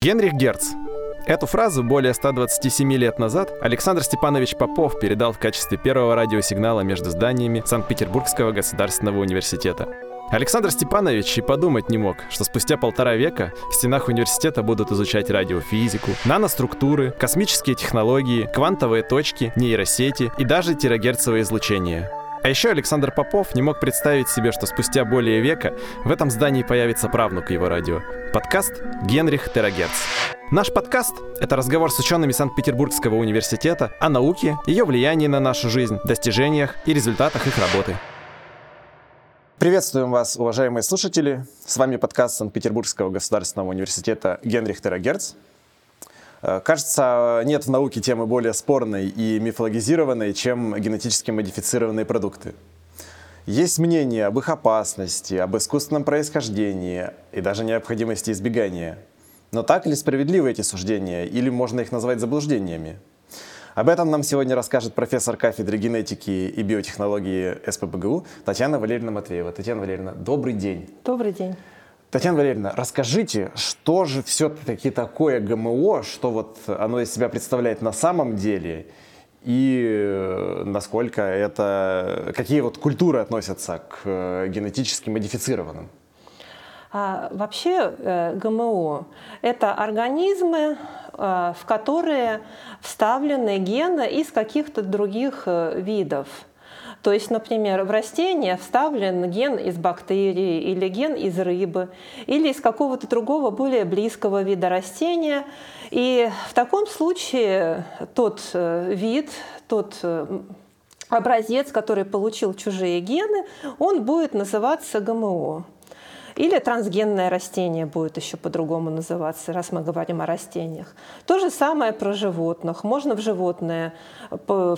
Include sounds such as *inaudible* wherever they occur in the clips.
Генрих Герц. Эту фразу более 127 лет назад Александр Степанович Попов передал в качестве первого радиосигнала между зданиями Санкт-Петербургского государственного университета. Александр Степанович и подумать не мог, что спустя полтора века в стенах университета будут изучать радиофизику, наноструктуры, космические технологии, квантовые точки, нейросети и даже терагерцевое излучение. А еще Александр Попов не мог представить себе, что спустя более века в этом здании появится правнук его радио. Подкаст «Генрих Терагерц». Наш подкаст — это разговор с учеными Санкт-Петербургского университета о науке, ее влиянии на нашу жизнь, достижениях и результатах их работы. Приветствуем вас, уважаемые слушатели. С вами подкаст Санкт-Петербургского государственного университета «Генрих Терагерц». Э, кажется, нет в науке темы более спорной и мифологизированной, чем генетически модифицированные продукты. Есть мнение об их опасности, об искусственном происхождении и даже необходимости избегания. Но так ли справедливы эти суждения, или можно их назвать заблуждениями? Об этом нам сегодня расскажет профессор кафедры генетики и биотехнологии СПБГУ Татьяна Валерьевна Матвеева. Татьяна Валерьевна, добрый день. Добрый день. Татьяна Валерьевна, расскажите, что же все-таки такое ГМО, что вот оно из себя представляет на самом деле, и э, насколько это, какие вот культуры относятся к э, генетически модифицированным? А, вообще э, ГМО – это организмы, в которые вставлены гены из каких-то других видов – то есть, например, в растение вставлен ген из бактерии или ген из рыбы или из какого-то другого более близкого вида растения. И в таком случае тот э, вид, тот э, образец, который получил чужие гены, он будет называться ГМО. Или трансгенное растение будет еще по-другому называться, раз мы говорим о растениях. То же самое про животных. Можно в животное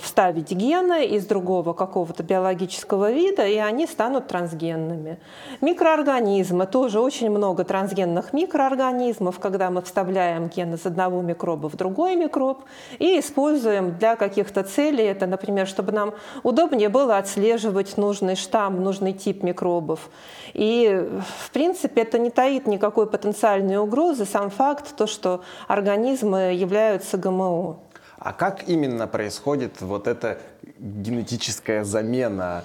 вставить гены из другого какого-то биологического вида, и они станут трансгенными. Микроорганизмы. Тоже очень много трансгенных микроорганизмов, когда мы вставляем ген из одного микроба в другой микроб и используем для каких-то целей. Это, например, чтобы нам удобнее было отслеживать нужный штамм, нужный тип микробов. И, в принципе, это не таит никакой потенциальной угрозы, сам факт, то, что организмы являются ГМО. А как именно происходит вот эта генетическая замена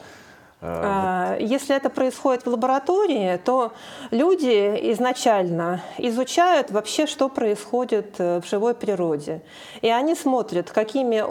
а, если это происходит в лаборатории, то люди изначально изучают вообще, что происходит э, в живой природе. И они смотрят, какими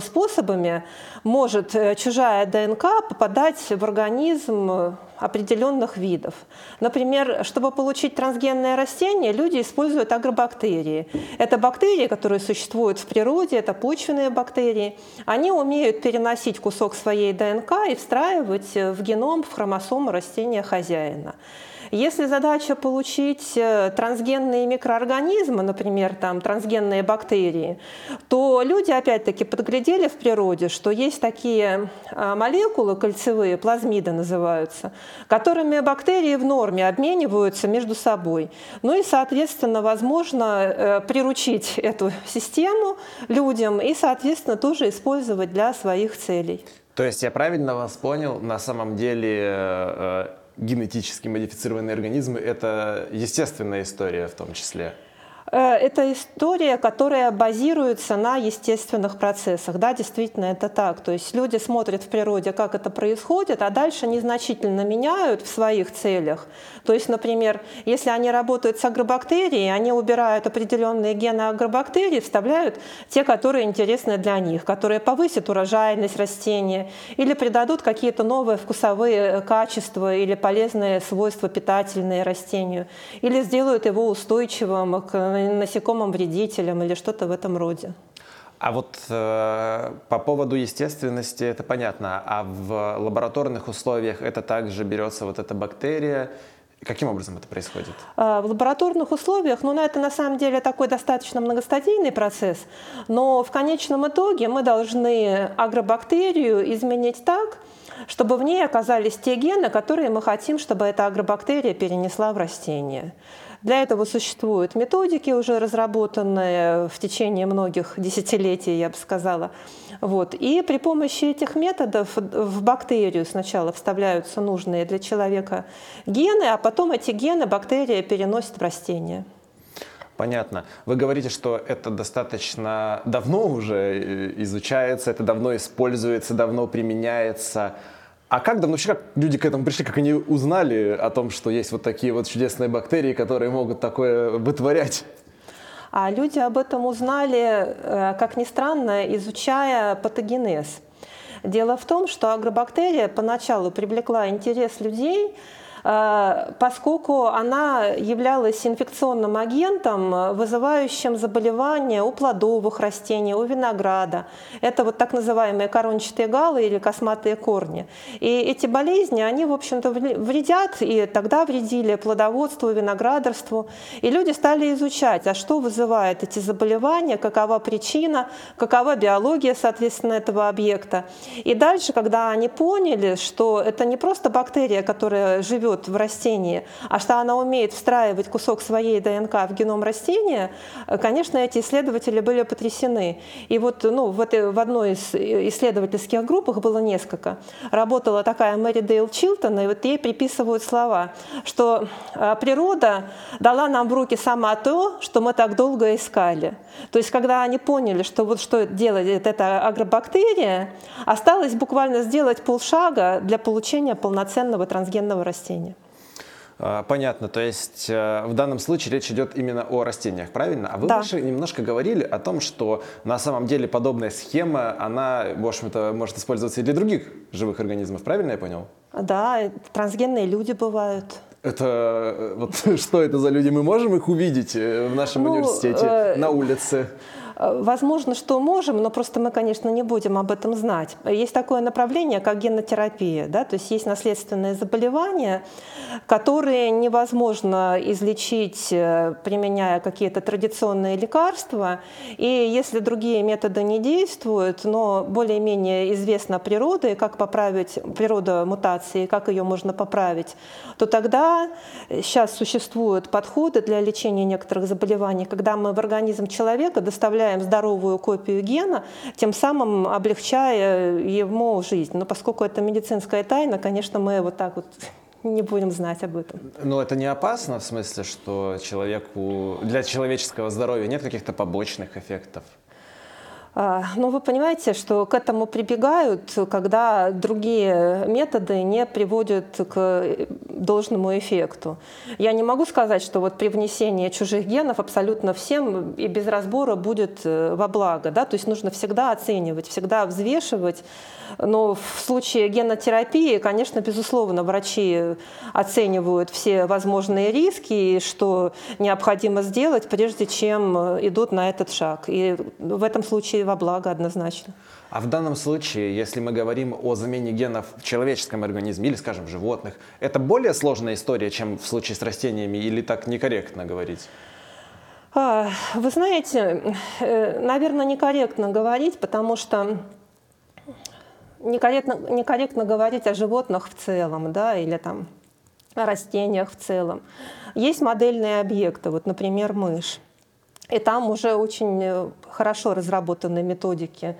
способами может э, чужая ДНК попадать в организм определенных видов. Например, чтобы получить трансгенное растение, люди используют агробактерии. Это бактерии, которые существуют в природе, это почвенные бактерии. Они умеют переносить кусок своей ДНК и встраивать в геном, в хромосому растения хозяина. Если задача получить э, трансгенные микроорганизмы, например, там, трансгенные бактерии, то люди опять-таки подглядели в природе, что есть такие а, молекулы кольцевые, плазмиды называются, которыми бактерии в норме обмениваются между собой. Ну и, соответственно, возможно э, приручить эту систему людям и, соответственно, тоже использовать для своих целей. То есть я правильно вас понял, на самом деле э, генетически модифицированные организмы – это естественная история в том числе. Э, это история, которая базируется на естественных процессах. Да, действительно, это так. То есть люди смотрят в природе, как это происходит, а дальше незначительно меняют в своих целях. То есть, например, если они работают с агробактерией, они убирают определенные гены агробактерий, вставляют те, которые интересны для них, которые повысят урожайность растения или придадут какие-то новые вкусовые качества или полезные свойства питательные растению, или сделают его устойчивым к насекомым вредителям или что-то в этом роде. А вот э, по поводу естественности это понятно, а в лабораторных условиях это также берется вот эта бактерия. Каким образом это происходит? А, в лабораторных условиях, ну, это на самом деле такой достаточно многостадийный процесс, но в конечном итоге мы должны агробактерию изменить так, чтобы в ней оказались те гены, которые мы хотим, чтобы эта агробактерия перенесла в растение. Для этого существуют методики, уже разработанные в течение многих десятилетий, я бы сказала. Вот. И при помощи этих методов в бактерию сначала вставляются нужные для человека гены, а потом эти гены бактерия переносит в растение. Понятно. Вы говорите, что это достаточно давно уже э, изучается, это давно используется, давно применяется. А как давно вообще как люди к этому пришли, как они узнали о том, что есть вот такие вот чудесные бактерии, которые могут такое вытворять? А люди об этом узнали, э, как ни странно, изучая патогенез. Дело в том, что агробактерия поначалу привлекла интерес людей поскольку она являлась инфекционным агентом, вызывающим заболевания у плодовых растений, у винограда. Это вот так называемые корончатые галы или косматые корни. И эти болезни, они, в общем-то, вредят, и тогда вредили плодоводству, виноградарству. И люди стали изучать, а что вызывает эти заболевания, какова причина, какова биология, соответственно, этого объекта. И дальше, когда они поняли, что это не просто бактерия, которая живет живет в растении, а что она умеет встраивать кусок своей ДНК в геном растения, э, конечно, эти исследователи были потрясены. И вот ну, в, этой, в одной из исследовательских групп их было несколько. Работала такая Мэри Дейл Чилтон, и вот ей приписывают слова, что э, природа дала нам в руки сама то, что мы так долго искали. То есть, когда они поняли, что вот что делает эта агробактерия, осталось буквально сделать полшага для получения полноценного трансгенного растения. А, понятно, то есть э, в данном случае речь идет именно о растениях, правильно? А вы да. выше немножко говорили о том, что на самом деле подобная схема, она, в общем-то, может использоваться и для других живых организмов, правильно я понял? Да, трансгенные люди бывают. Это э, вот *laughs* что это за люди? Мы можем их увидеть э, в нашем ну, университете э, на улице? Э, возможно, что можем, но просто мы, конечно, не будем об этом знать. Есть такое направление, как генотерапия. Да? То есть есть наследственные заболевания, которые невозможно излечить, э, применяя какие-то традиционные лекарства. И если другие методы не действуют, но более-менее известна природа и как поправить природу мутации, как ее можно поправить, то тогда сейчас существуют подходы для лечения некоторых заболеваний, когда мы в организм человека доставляем получаем здоровую копию гена, тем самым облегчая ему жизнь. Но поскольку это медицинская тайна, конечно, мы вот так вот не будем знать об этом. Но это не опасно в смысле, что человеку для человеческого здоровья нет каких-то побочных эффектов? А, но вы понимаете, что к этому прибегают, когда другие методы не приводят к должному эффекту. Я не могу сказать, что вот при внесении чужих генов абсолютно всем и без разбора будет э, во благо. Да? То есть нужно всегда оценивать, всегда взвешивать. Но в случае генотерапии, конечно, безусловно, врачи оценивают все возможные риски и что необходимо сделать, прежде чем идут на этот шаг. И в этом случае во благо однозначно. А в данном случае, если мы говорим о замене генов в человеческом организме или, скажем, в животных, это более сложная история, чем в случае с растениями, или так некорректно говорить? А, вы знаете, э, наверное, некорректно говорить, потому что некорректно, некорректно говорить о животных в целом, да, или там о растениях в целом. Есть модельные объекты, вот, например, мышь. И там уже очень э, хорошо разработаны методики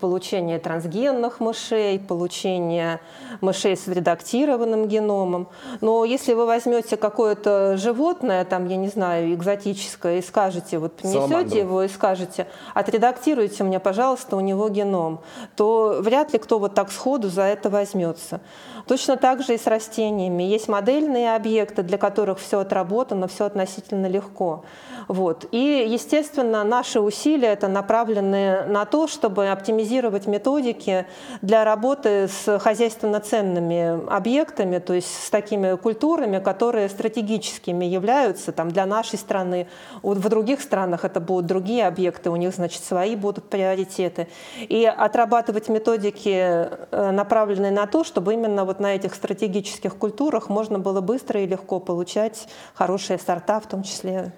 получения трансгенных мышей, получения мышей с редактированным геномом. Но если вы возьмете какое-то животное, там, я не знаю, экзотическое, и скажете, вот принесете его и скажете, отредактируйте мне, пожалуйста, у него геном, то вряд ли кто вот так сходу за это возьмется. Точно так же и с растениями. Есть модельные объекты, для которых все отработано, все относительно легко. Вот. И, естественно, наши усилия это направлены на то, чтобы оптимизировать методики для работы с хозяйственно ценными объектами, то есть с такими культурами, которые стратегическими являются там, для нашей страны. В других странах это будут другие объекты, у них, значит, свои будут приоритеты. И отрабатывать методики, э, направленные на то, чтобы именно вот на этих стратегических культурах можно было быстро и легко получать хорошие сорта, в том числе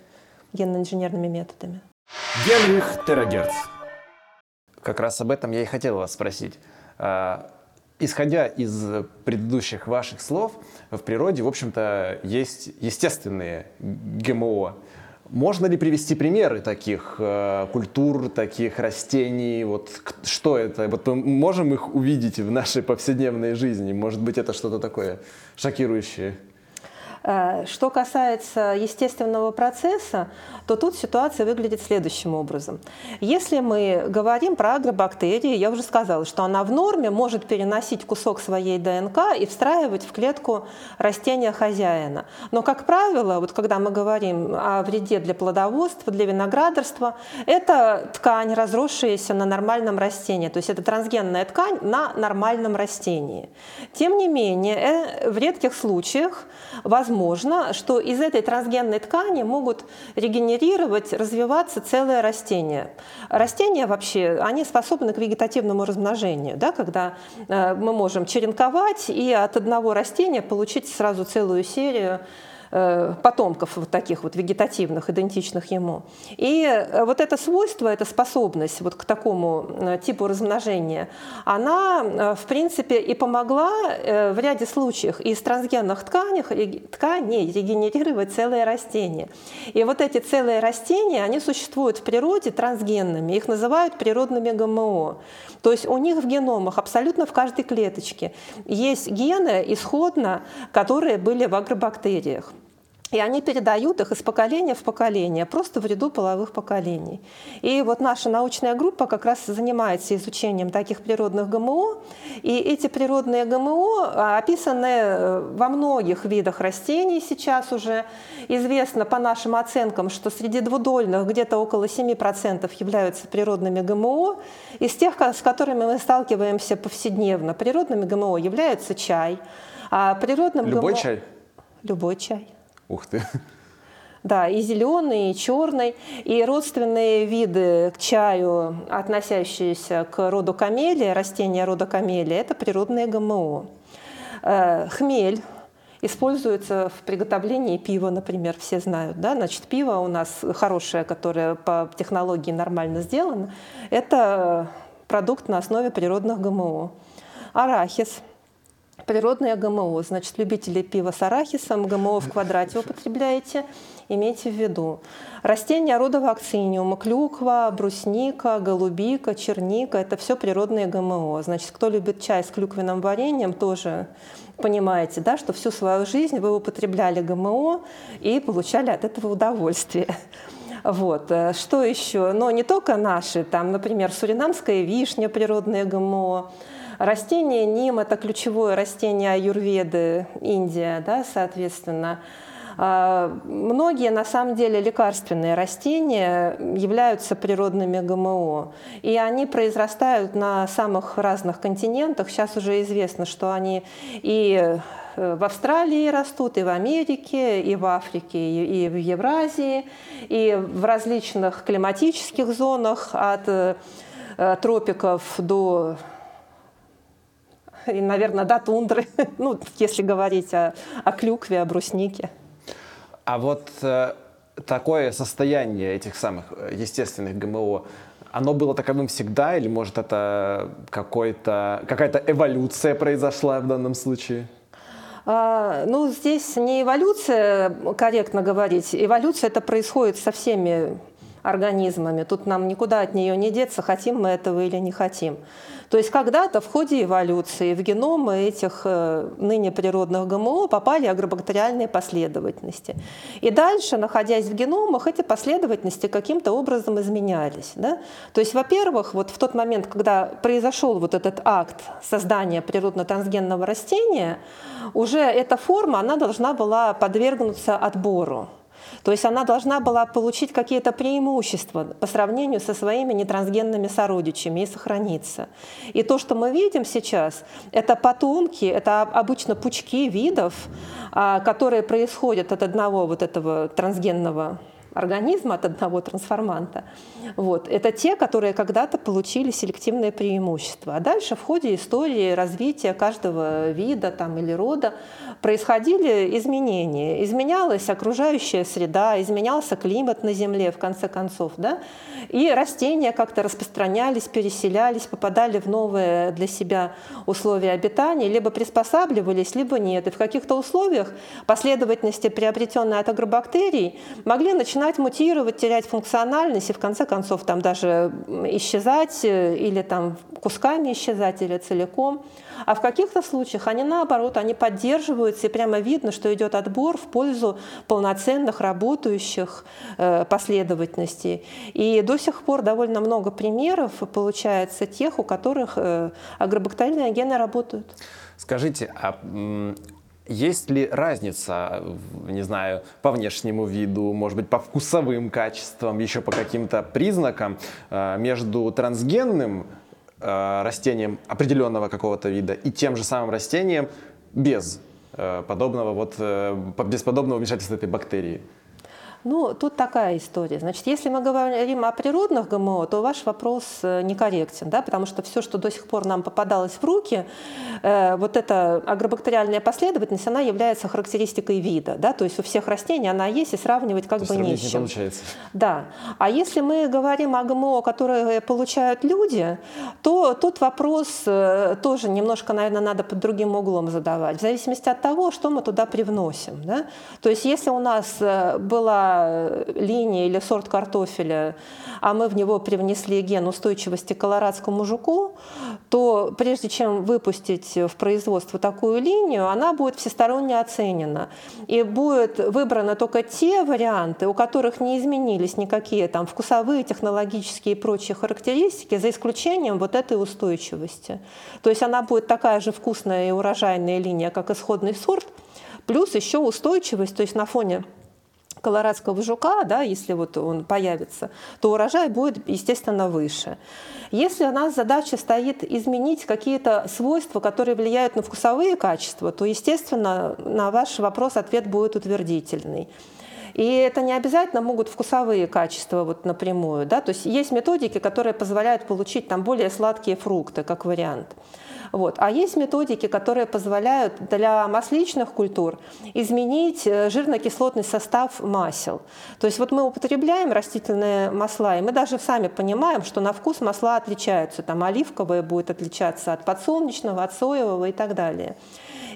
генно-инженерными методами. Генрих Терагерц. Как раз об этом я и хотел вас спросить. А, исходя из предыдущих ваших слов, в природе, в общем-то, есть естественные ГМО. Можно ли привести примеры таких э, культур, таких растений? Вот что это? Вот мы можем их увидеть в нашей повседневной жизни? Может быть, это что-то такое шокирующее? Э, что касается естественного процесса, то тут ситуация выглядит следующим образом. Если мы говорим про агробактерии, я уже сказала, что она в норме может переносить кусок своей ДНК и встраивать в клетку растения хозяина. Но, как правило, вот когда мы говорим о вреде для плодоводства, для виноградарства, это ткань, разросшаяся на нормальном растении, то есть это трансгенная ткань на нормальном растении. Тем не менее, э, в редких случаях возможно возможно, что из этой трансгенной ткани могут регенерировать, развиваться целые растения. Растения вообще, они способны к вегетативному размножению, да, когда э, мы можем черенковать и от одного растения получить сразу целую серию потомков вот таких вот вегетативных, идентичных ему. И э, вот это свойство, эта способность вот к такому э, типу размножения, она, в принципе, и помогла в ряде случаев из трансгенных тканей, тканей регенерировать целые растения. И вот эти целые растения, они существуют в природе трансгенными, их называют природными ГМО. То есть у них в геномах абсолютно в каждой клеточке есть гены исходно, которые были в агробактериях. И они передают их из поколения в поколение, просто в ряду половых поколений. И вот наша научная группа как раз занимается изучением таких природных ГМО. И эти природные ГМО а, описаны э, во многих видах растений сейчас уже. Известно по нашим оценкам, что среди двудольных где-то около 7% являются природными ГМО. Из тех, с которыми мы сталкиваемся повседневно, природными ГМО являются чай. А природным Любой ГМО... чай? Любой чай. Ух ты. Да, и зеленый, и черный, и родственные виды к чаю, относящиеся к роду камелия, растения рода камелия, это природные ГМО. Э, хмель используется в приготовлении пива, например, все знают. Да? Значит, пиво у нас хорошее, которое по технологии нормально сделано, это продукт на основе природных ГМО. Арахис – Природное ГМО, значит, любители пива с арахисом, ГМО в квадрате употребляете, имейте в виду. Растения рода вакциниума, клюква, брусника, голубика, черника – это все природные ГМО. Значит, кто любит чай с клюквенным вареньем, тоже понимаете, да, что всю свою жизнь вы употребляли ГМО и получали от этого удовольствие. Вот. Что еще? Но не только наши, там, например, суринамская вишня, природные ГМО, Растение ним – это ключевое растение аюрведы, Индия, да, соответственно. А, многие, на самом деле, лекарственные растения являются природными ГМО, и они произрастают на самых разных континентах. Сейчас уже известно, что они и э, в Австралии растут, и в Америке, и в Африке, и в Евразии, и в различных климатических зонах от э, тропиков до и, наверное, до тундры, *laughs* ну, если говорить о, о клюкве, о бруснике. А вот э, такое состояние этих самых э, естественных ГМО, оно было таковым всегда, или, может, это какая-то эволюция произошла в данном случае? А, ну, здесь не эволюция, корректно говорить. Эволюция это происходит со всеми организмами. Тут нам никуда от нее не деться, хотим мы этого или не хотим. То есть когда-то в ходе эволюции в геномы этих э, ныне природных ГМО попали агробактериальные последовательности. И дальше, находясь в геномах, эти последовательности каким-то образом изменялись. Да? То есть, во-первых, вот в тот момент, когда произошел вот этот акт создания природно-трансгенного растения, уже эта форма, она должна была подвергнуться отбору. То есть она должна была получить какие-то преимущества по сравнению со своими нетрансгенными сородичами и сохраниться. И то, что мы видим сейчас, это потомки, это обычно пучки видов, а, которые происходят от одного вот этого трансгенного организма от одного трансформанта. Вот. Это те, которые когда-то получили селективное преимущество. А дальше в ходе истории развития каждого вида там, или рода происходили изменения. Изменялась окружающая среда, изменялся климат на Земле, в конце концов. Да? И растения как-то распространялись, переселялись, попадали в новые для себя условия обитания, либо приспосабливались, либо нет. И в каких-то условиях последовательности, приобретенные от агробактерий, могли начинать мутировать, терять функциональность и в конце концов там даже исчезать э, или там кусками исчезать или целиком. А в каких-то случаях они наоборот, они поддерживают используется, и прямо видно, что идет отбор в пользу полноценных работающих э, последовательностей. И до сих пор довольно много примеров получается тех, у которых э, агробактериальные гены работают. Скажите, а есть ли разница, не знаю, по внешнему виду, может быть, по вкусовым качествам, еще по каким-то признакам э, между трансгенным растением определенного какого-то вида и тем же самым растением без подобного вот без подобного вмешательства этой бактерии? Ну, тут такая история. Значит, если мы говорим о природных ГМО, то ваш вопрос э, некорректен, да, потому что все, что до сих пор нам попадалось в руки, э, вот эта агробактериальная последовательность, она является характеристикой вида, да, то есть у всех растений она есть, и сравнивать как то бы не с чем. Не получается. Да. А если мы говорим о ГМО, которые получают люди, то тут вопрос э, тоже немножко, наверное, надо под другим углом задавать, в зависимости от того, что мы туда привносим. Да? То есть если у нас э, была линия или сорт картофеля, а мы в него привнесли ген устойчивости к колорадскому жуку, то прежде чем выпустить в производство такую линию, она будет всесторонне оценена. И будет выбраны только те варианты, у которых не изменились никакие там вкусовые, технологические и прочие характеристики, за исключением вот этой устойчивости. То есть она будет такая же вкусная и урожайная линия, как исходный сорт, плюс еще устойчивость, то есть на фоне колорадского жука, да, если вот он появится, то урожай будет, естественно, выше. Если у нас задача стоит изменить какие-то свойства, которые влияют на вкусовые качества, то, естественно, на ваш вопрос ответ будет утвердительный. И это не обязательно могут вкусовые качества вот напрямую. Да? То есть есть методики, которые позволяют получить там более сладкие фрукты, как вариант. Вот. А есть методики, которые позволяют для масличных культур изменить э, жирно-кислотный состав масел. То есть вот мы употребляем растительные масла, и мы даже сами понимаем, что на вкус масла отличаются. Там оливковое будет отличаться от подсолнечного, от соевого и так далее.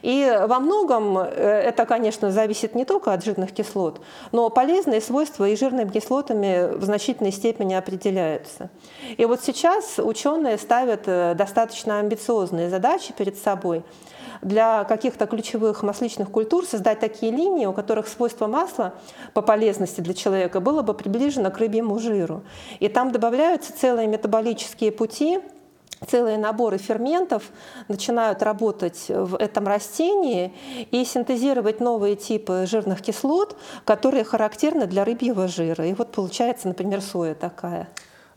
И во многом э, это, конечно, зависит не только от жирных кислот, но полезные свойства и жирными кислотами в значительной степени определяются. И вот сейчас ученые ставят э, достаточно амбициозные задачи перед собой для каких-то ключевых масличных культур создать такие линии, у которых свойство масла по полезности для человека было бы приближено к рыбьему жиру. И там добавляются целые метаболические пути, целые наборы ферментов начинают работать в этом растении и синтезировать новые типы жирных кислот, которые характерны для рыбьего жира. И вот получается, например, соя такая.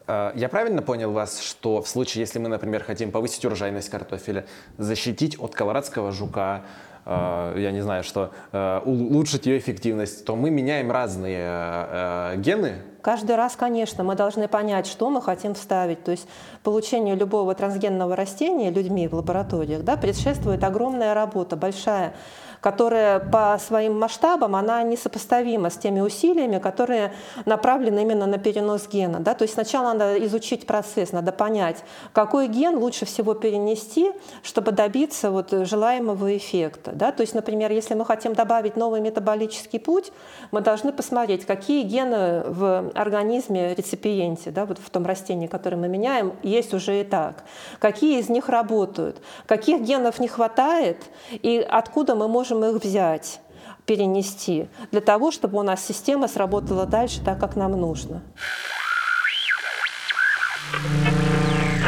А, я правильно понял вас, что в случае, если мы, например, хотим повысить урожайность картофеля, защитить от колорадского жука, я не знаю, что а, улучшить ее эффективность, то мы меняем разные гены Каждый раз, конечно, мы должны понять, что мы хотим вставить. То есть получению любого трансгенного растения людьми в лабораториях да, предшествует огромная работа, большая которая по своим масштабам, она несопоставима с теми усилиями, которые направлены именно на перенос гена. Да? То есть сначала надо изучить процесс, надо понять, какой ген лучше всего перенести, чтобы добиться вот желаемого эффекта. Да? То есть, например, если мы хотим добавить новый метаболический путь, мы должны посмотреть, какие гены в организме реципиенте, да, вот в том растении, которое мы меняем, есть уже и так. Какие из них работают, каких генов не хватает и откуда мы можем можем их взять, перенести, для того, чтобы у нас система сработала дальше так, как нам нужно.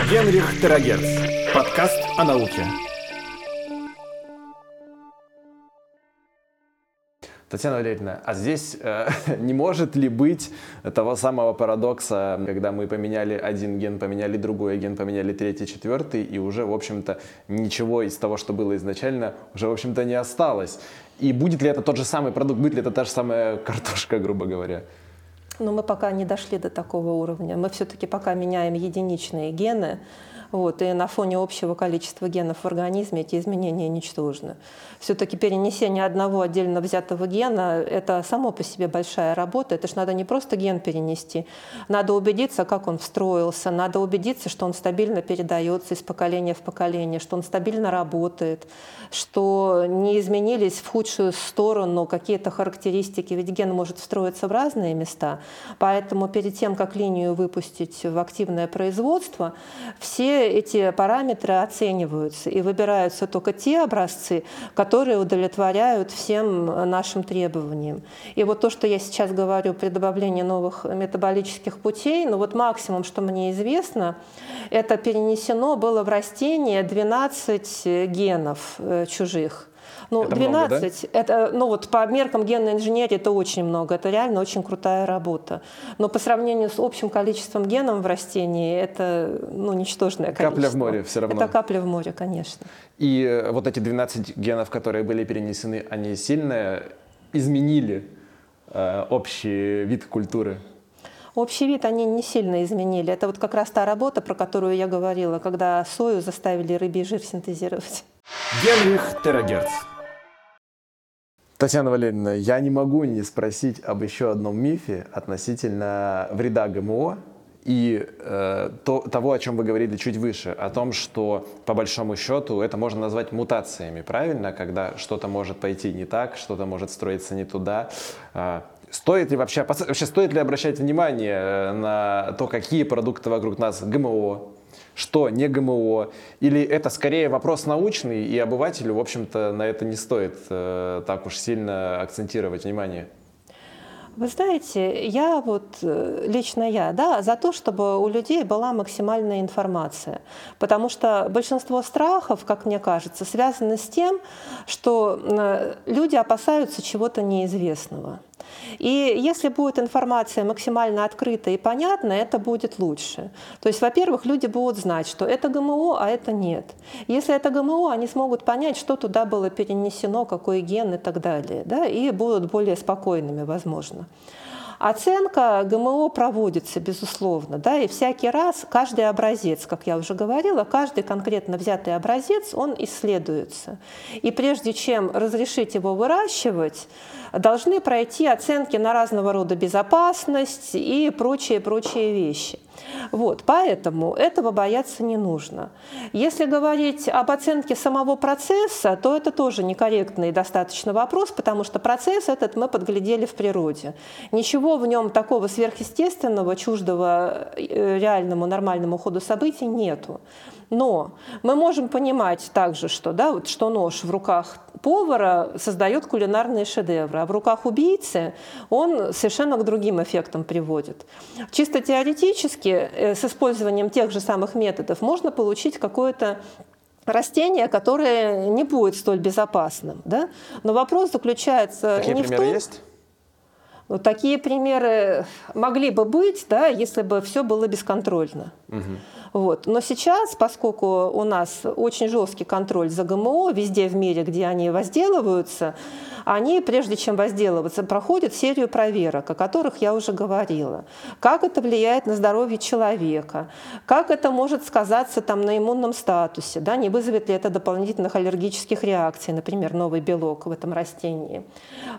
Генрих Терагерц. Подкаст о науке. Татьяна Валерьевна, а здесь э, *laughs* не может ли быть того самого парадокса, когда мы поменяли один ген, поменяли другой ген, поменяли третий, четвертый, и уже, в общем-то, ничего из того, что было изначально, уже, в общем-то, не осталось? И будет ли это тот же самый продукт, будет ли это та же самая картошка, грубо говоря? Но мы пока не дошли до такого уровня. Мы все-таки пока меняем единичные гены, вот, и на фоне общего количества генов в организме эти изменения ничтожны. Все-таки перенесение одного отдельно взятого гена – это само по себе большая работа. Это же надо не просто ген перенести, надо убедиться, как он встроился, надо убедиться, что он стабильно передается из поколения в поколение, что он стабильно работает, что не изменились в худшую сторону какие-то характеристики, ведь ген может встроиться в разные места. Поэтому перед тем, как линию выпустить в активное производство, все эти параметры оцениваются и выбираются только те образцы, которые удовлетворяют всем нашим требованиям. И вот то, что я сейчас говорю при добавлении новых метаболических путей, ну вот максимум, что мне известно, это перенесено было в растение 12 генов э, чужих. Ну, это 12, много, да? это, ну вот по меркам генной инженерии это очень много, это реально очень крутая работа. Но по сравнению с общим количеством генов в растении, это ну, ничтожное количество. Капля в море все равно. Это капля в море, конечно. И э, вот эти 12 генов, которые были перенесены, они сильно изменили э, общий вид культуры? Общий вид они не сильно изменили. Это вот как раз та работа, про которую я говорила, когда сою заставили рыбий жир синтезировать. Генрих Терагерц. Татьяна Валерьевна, я не могу не спросить об еще одном мифе относительно вреда ГМО и э, то, того, о чем вы говорили чуть выше, о том, что по большому счету это можно назвать мутациями, правильно, когда что-то может пойти не так, что-то может строиться не туда. Э, стоит ли вообще, вообще стоит ли обращать внимание э, на то, какие продукты вокруг нас ГМО, что не ГМО, или это скорее вопрос научный, и обывателю, в общем-то, на это не стоит э, так уж сильно акцентировать внимание? Вы знаете, я вот, э, лично я, да, за то, чтобы у людей была максимальная информация. Потому что большинство страхов, как мне кажется, связаны с тем, что э, люди опасаются чего-то неизвестного. И если будет информация максимально открыта и понятна, это будет лучше. То есть, во-первых, люди будут знать, что это ГМО, а это нет. Если это ГМО, они смогут понять, что туда было перенесено, какой ген и так далее, да, и будут более спокойными, возможно. Оценка ГМО проводится, безусловно, да, и всякий раз каждый образец, как я уже говорила, каждый конкретно взятый образец, он исследуется. И прежде чем разрешить его выращивать, должны пройти оценки на разного рода безопасность и прочие-прочие вещи. Вот, поэтому этого бояться не нужно. Если говорить об оценке самого процесса, то это тоже некорректный достаточно вопрос, потому что процесс этот мы подглядели в природе. Ничего в нем такого сверхъестественного, чуждого э, реальному нормальному ходу событий нету. Но мы можем понимать также, что, да, вот, что нож в руках повара создает кулинарные шедевры, а в руках убийцы он совершенно к другим эффектам приводит. Чисто теоретически э, с использованием тех же самых методов можно получить какое-то растение, которое не будет столь безопасным. Да? Но вопрос заключается Такие не в том... есть? Ну, такие примеры могли бы быть, да, если бы все было бесконтрольно. Угу. Вот. Но сейчас, поскольку у нас очень жесткий контроль за ГМО везде в мире, где они возделываются, они, прежде чем возделываться, проходят серию проверок, о которых я уже говорила. Как это влияет на здоровье человека, как это может сказаться там, на иммунном статусе, да, не вызовет ли это дополнительных аллергических реакций, например, новый белок в этом растении.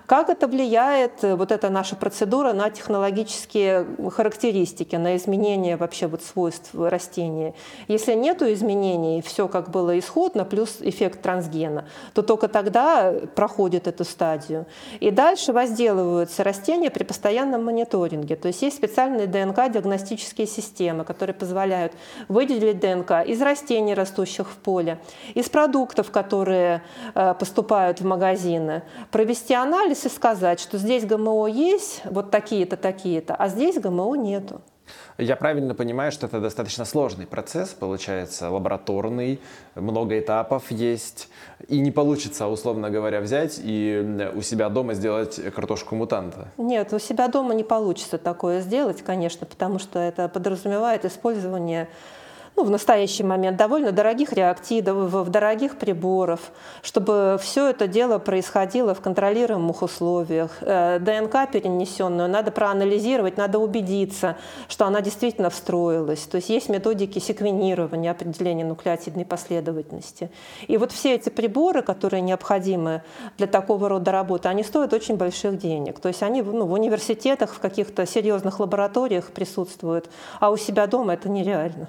Как это влияет, э, вот эта наша процедура, на технологические характеристики, на изменения вообще вот свойств растения. Если нет изменений, все как было исходно, плюс эффект трансгена, то только тогда проходит это стадию. И дальше возделываются растения при постоянном мониторинге. То есть есть специальные ДНК-диагностические системы, которые позволяют выделить ДНК из растений, растущих в поле, из продуктов, которые э, поступают в магазины, провести анализ и сказать, что здесь ГМО есть, вот такие-то, такие-то, а здесь ГМО нету. Я правильно понимаю, что это достаточно сложный процесс, получается, лабораторный, много этапов есть, и не получится, условно говоря, взять и у себя дома сделать картошку мутанта? Нет, у себя дома не получится такое сделать, конечно, потому что это подразумевает использование ну, в настоящий момент довольно дорогих реактивов, дорогих приборов, чтобы все это дело происходило в контролируемых условиях. Э, ДНК перенесенную надо проанализировать, надо убедиться, что она действительно встроилась. То есть есть методики секвенирования, определения нуклеотидной последовательности. И вот все эти приборы, которые необходимы для такого рода работы, они стоят очень больших денег. То есть они ну, в университетах, в каких-то серьезных лабораториях присутствуют, а у себя дома это нереально.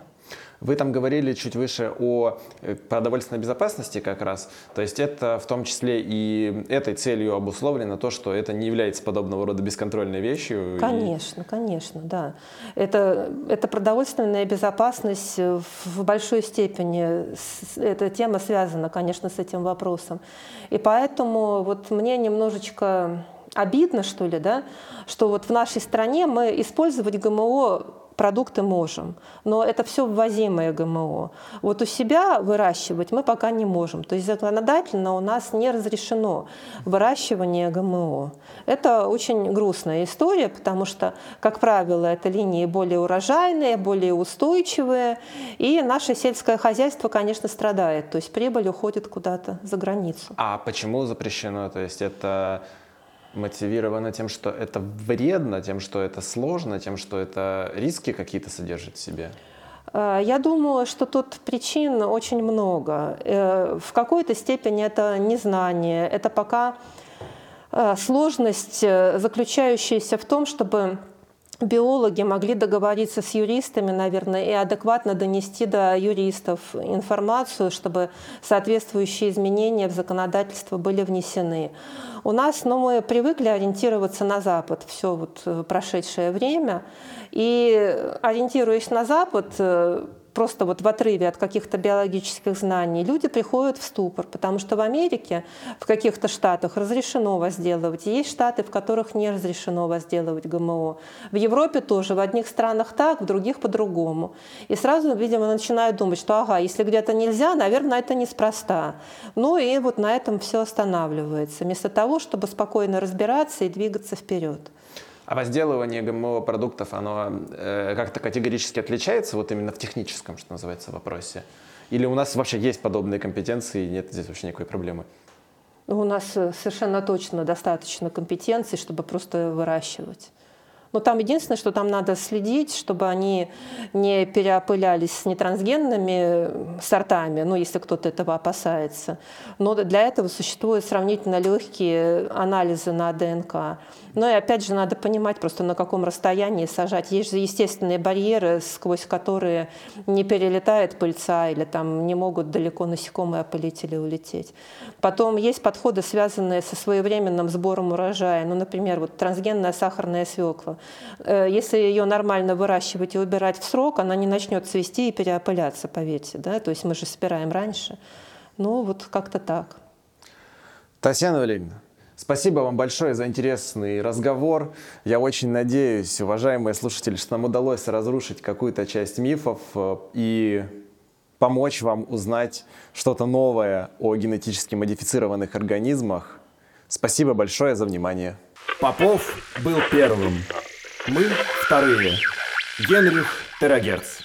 Вы там говорили чуть выше о э, продовольственной безопасности как раз. То есть это в том числе и этой целью обусловлено то, что это не является подобного рода бесконтрольной вещью. Конечно, и... конечно, да. Это, это продовольственная безопасность в большой степени. Эта тема связана, конечно, с этим вопросом. И поэтому вот мне немножечко обидно, что ли, да, что вот в нашей стране мы использовать ГМО продукты можем, но это все ввозимое ГМО. Вот у себя выращивать мы пока не можем. То есть законодательно у нас не разрешено выращивание ГМО. Это очень грустная история, потому что, как правило, это линии более урожайные, более устойчивые, и наше сельское хозяйство, конечно, страдает. То есть прибыль уходит куда-то за границу. А почему запрещено? То есть это мотивировано тем, что это вредно, тем, что это сложно, тем, что это риски какие-то содержит в себе? Э, я думаю, что тут причин очень много. Э, в какой-то степени это незнание, это пока э, сложность, заключающаяся в том, чтобы биологи могли договориться с юристами, наверное, и адекватно донести до юристов информацию, чтобы соответствующие изменения в законодательство были внесены. У нас, ну, мы привыкли ориентироваться на Запад все вот э, прошедшее время, и ориентируясь на Запад, э, просто вот в отрыве от каких-то биологических знаний, люди приходят в ступор, потому что в Америке, в каких-то штатах разрешено возделывать. Есть штаты, в которых не разрешено возделывать ГМО. В Европе тоже, в одних странах так, в других по-другому. И сразу, видимо, начинают думать, что ага, если где-то нельзя, наверное, это неспроста. Ну и вот на этом все останавливается, вместо того, чтобы спокойно разбираться и двигаться вперед. А возделывание ГМО продуктов, оно э, как-то категорически отличается вот именно в техническом, что называется, вопросе? Или у нас вообще есть подобные компетенции и нет здесь вообще никакой проблемы? У нас э, совершенно точно достаточно компетенций, чтобы просто выращивать. Но там единственное, что там надо следить, чтобы они не переопылялись с нетрансгенными сортами, ну, если кто-то этого опасается. Но для этого существуют сравнительно легкие анализы на ДНК. Но и опять же надо понимать просто на каком расстоянии сажать. Есть же естественные барьеры, сквозь которые не перелетает пыльца или там не могут далеко насекомые опылить или улететь. Потом есть подходы, связанные со своевременным сбором урожая. Ну, например, вот трансгенная сахарная свекла. Э, если ее нормально выращивать и убирать в срок, она не начнет цвести и переопыляться, поверьте. Да? То есть мы же собираем раньше. Ну, вот как-то так. Татьяна Валерьевна, Спасибо вам большое за интересный разговор. Я очень надеюсь, уважаемые слушатели, что нам удалось разрушить какую-то часть мифов э, и помочь вам узнать что-то новое о генетически модифицированных организмах. Спасибо большое за внимание. Попов был первым. Мы вторые. Генрих Терагерц.